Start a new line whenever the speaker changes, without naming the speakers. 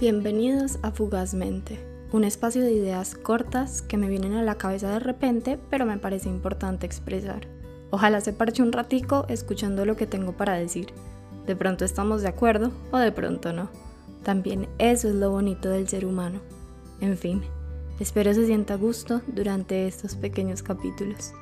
Bienvenidos a Fugazmente, un espacio de ideas cortas que me vienen a la cabeza de repente, pero me parece importante expresar. Ojalá se parche un ratico escuchando lo que tengo para decir. De pronto estamos de acuerdo o de pronto no. También eso es lo bonito del ser humano. En fin, espero se sienta a gusto durante estos pequeños capítulos.